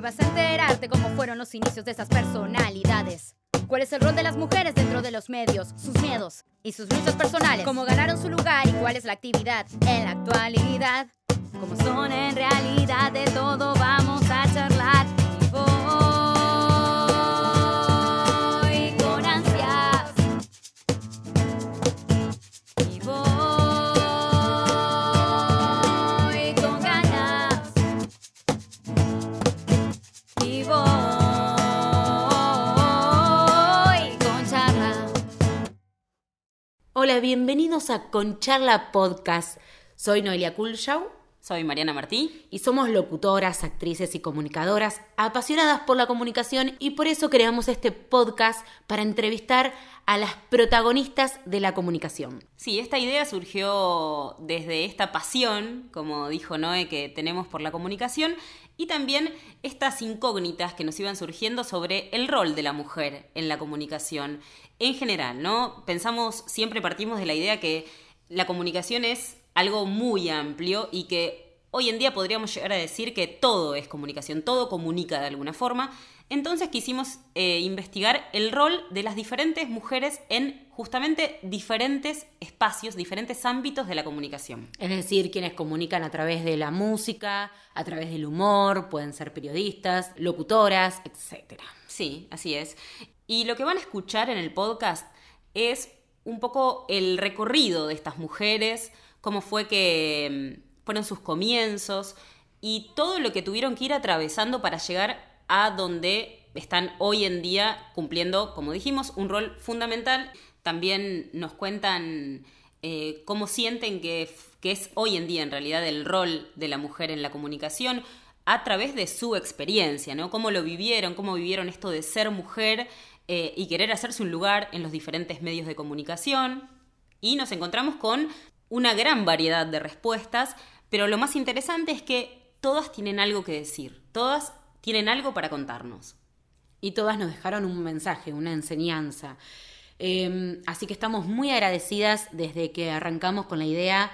Vas a enterarte cómo fueron los inicios de esas personalidades. ¿Cuál es el rol de las mujeres dentro de los medios? Sus miedos y sus luchas personales. Cómo ganaron su lugar y cuál es la actividad en la actualidad. Cómo son en realidad de todo vamos a charlar. Hola, bienvenidos a Concharla Podcast. Soy Noelia Kulschau Soy Mariana Martí. y somos locutoras, actrices y comunicadoras apasionadas por la comunicación y por eso creamos este podcast para entrevistar a las protagonistas de la comunicación. Sí, esta idea surgió desde esta pasión, como dijo Noé, que tenemos por la comunicación y también estas incógnitas que nos iban surgiendo sobre el rol de la mujer en la comunicación en general, ¿no? Pensamos, siempre partimos de la idea que la comunicación es algo muy amplio y que hoy en día podríamos llegar a decir que todo es comunicación, todo comunica de alguna forma. Entonces quisimos eh, investigar el rol de las diferentes mujeres en justamente diferentes espacios, diferentes ámbitos de la comunicación. Es decir, quienes comunican a través de la música, a través del humor, pueden ser periodistas, locutoras, etc. Sí, así es. Y lo que van a escuchar en el podcast es un poco el recorrido de estas mujeres, cómo fue que mm, fueron sus comienzos y todo lo que tuvieron que ir atravesando para llegar a donde están hoy en día cumpliendo, como dijimos, un rol fundamental. También nos cuentan eh, cómo sienten que, es hoy en día en realidad el rol de la mujer en la comunicación a través de su experiencia, ¿no? Cómo lo vivieron, cómo vivieron esto de ser mujer eh, y querer hacerse un lugar en los diferentes medios de comunicación. Y nos encontramos con una gran variedad de respuestas, pero lo más interesante es que todas tienen algo que decir, todas tienen algo para contarnos. y todas nos dejaron un mensaje, una enseñanza. Eh, así que estamos muy agradecidas desde que arrancamos con la idea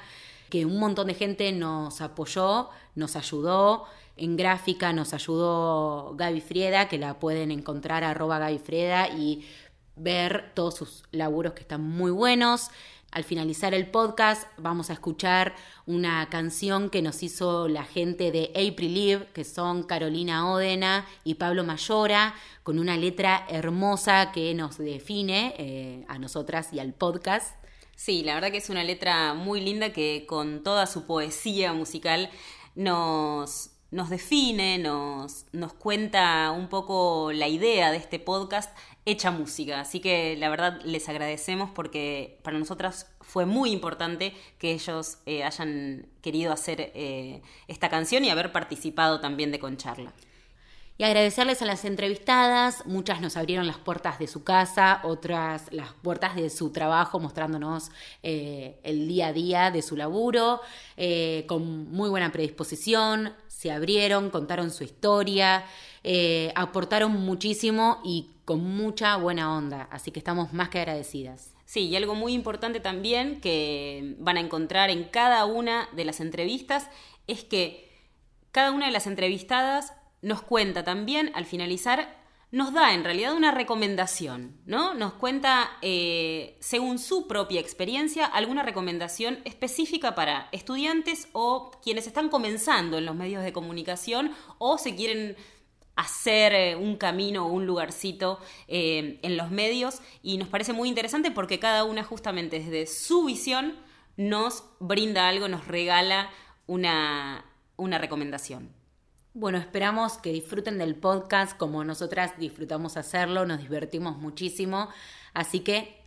que un montón de gente nos apoyó, nos ayudó. En gráfica nos ayudó Gaby Frieda, que la pueden encontrar arroba Gaby Frieda y ver todos sus laburos que están muy buenos. Al finalizar el podcast vamos a escuchar una canción que nos hizo la gente de April Live, que son Carolina Ódena y Pablo Mayora, con una letra hermosa que nos define eh, a nosotras y al podcast. Sí, la verdad que es una letra muy linda que con toda su poesía musical nos, nos define, nos, nos cuenta un poco la idea de este podcast hecha música. Así que la verdad les agradecemos porque para nosotras fue muy importante que ellos eh, hayan querido hacer eh, esta canción y haber participado también de Concharla. Y agradecerles a las entrevistadas, muchas nos abrieron las puertas de su casa, otras las puertas de su trabajo, mostrándonos eh, el día a día de su laburo, eh, con muy buena predisposición, se abrieron, contaron su historia, eh, aportaron muchísimo y con mucha buena onda, así que estamos más que agradecidas. Sí, y algo muy importante también que van a encontrar en cada una de las entrevistas es que cada una de las entrevistadas nos cuenta también, al finalizar, nos da en realidad una recomendación, ¿no? Nos cuenta, eh, según su propia experiencia, alguna recomendación específica para estudiantes o quienes están comenzando en los medios de comunicación o se quieren hacer eh, un camino o un lugarcito eh, en los medios y nos parece muy interesante porque cada una justamente desde su visión nos brinda algo, nos regala una, una recomendación. Bueno, esperamos que disfruten del podcast como nosotras disfrutamos hacerlo, nos divertimos muchísimo, así que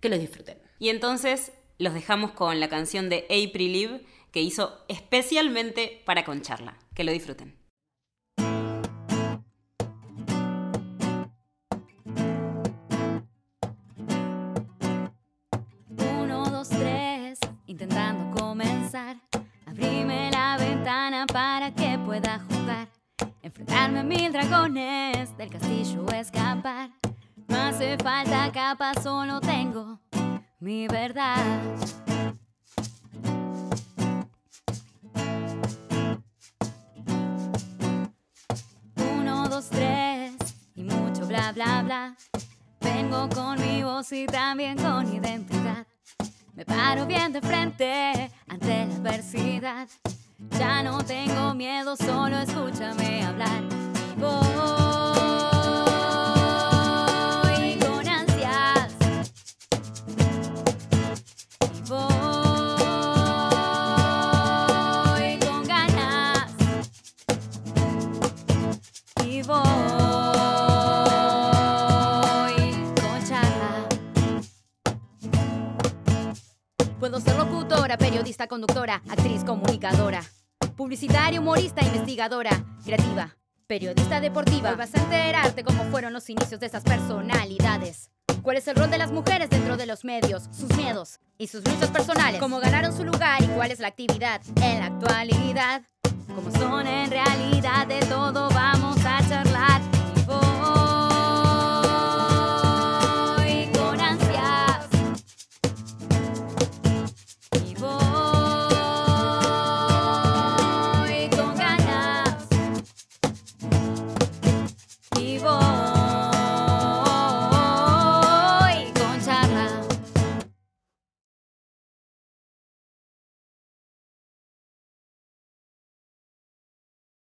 que lo disfruten. Y entonces los dejamos con la canción de April Live que hizo especialmente para Concharla. Que lo disfruten. Uno, dos, tres, intentando comenzar. Abrime la ventana para que pueda jugar. Enfrentarme a mil dragones, del castillo escapar. No hace falta capa, solo tengo mi verdad. bla bla bla. Vengo con mi voz y también con identidad. Me paro bien de frente ante la adversidad. Ya no tengo miedo, solo escúchame hablar. Periodista, conductora, actriz, comunicadora, publicitaria, humorista, investigadora, creativa, periodista deportiva. Hoy vas a enterarte cómo fueron los inicios de esas personalidades. ¿Cuál es el rol de las mujeres dentro de los medios? Sus miedos y sus luchas personales. Cómo ganaron su lugar y cuál es la actividad en la actualidad. Cómo son en realidad de todo vamos a charlar.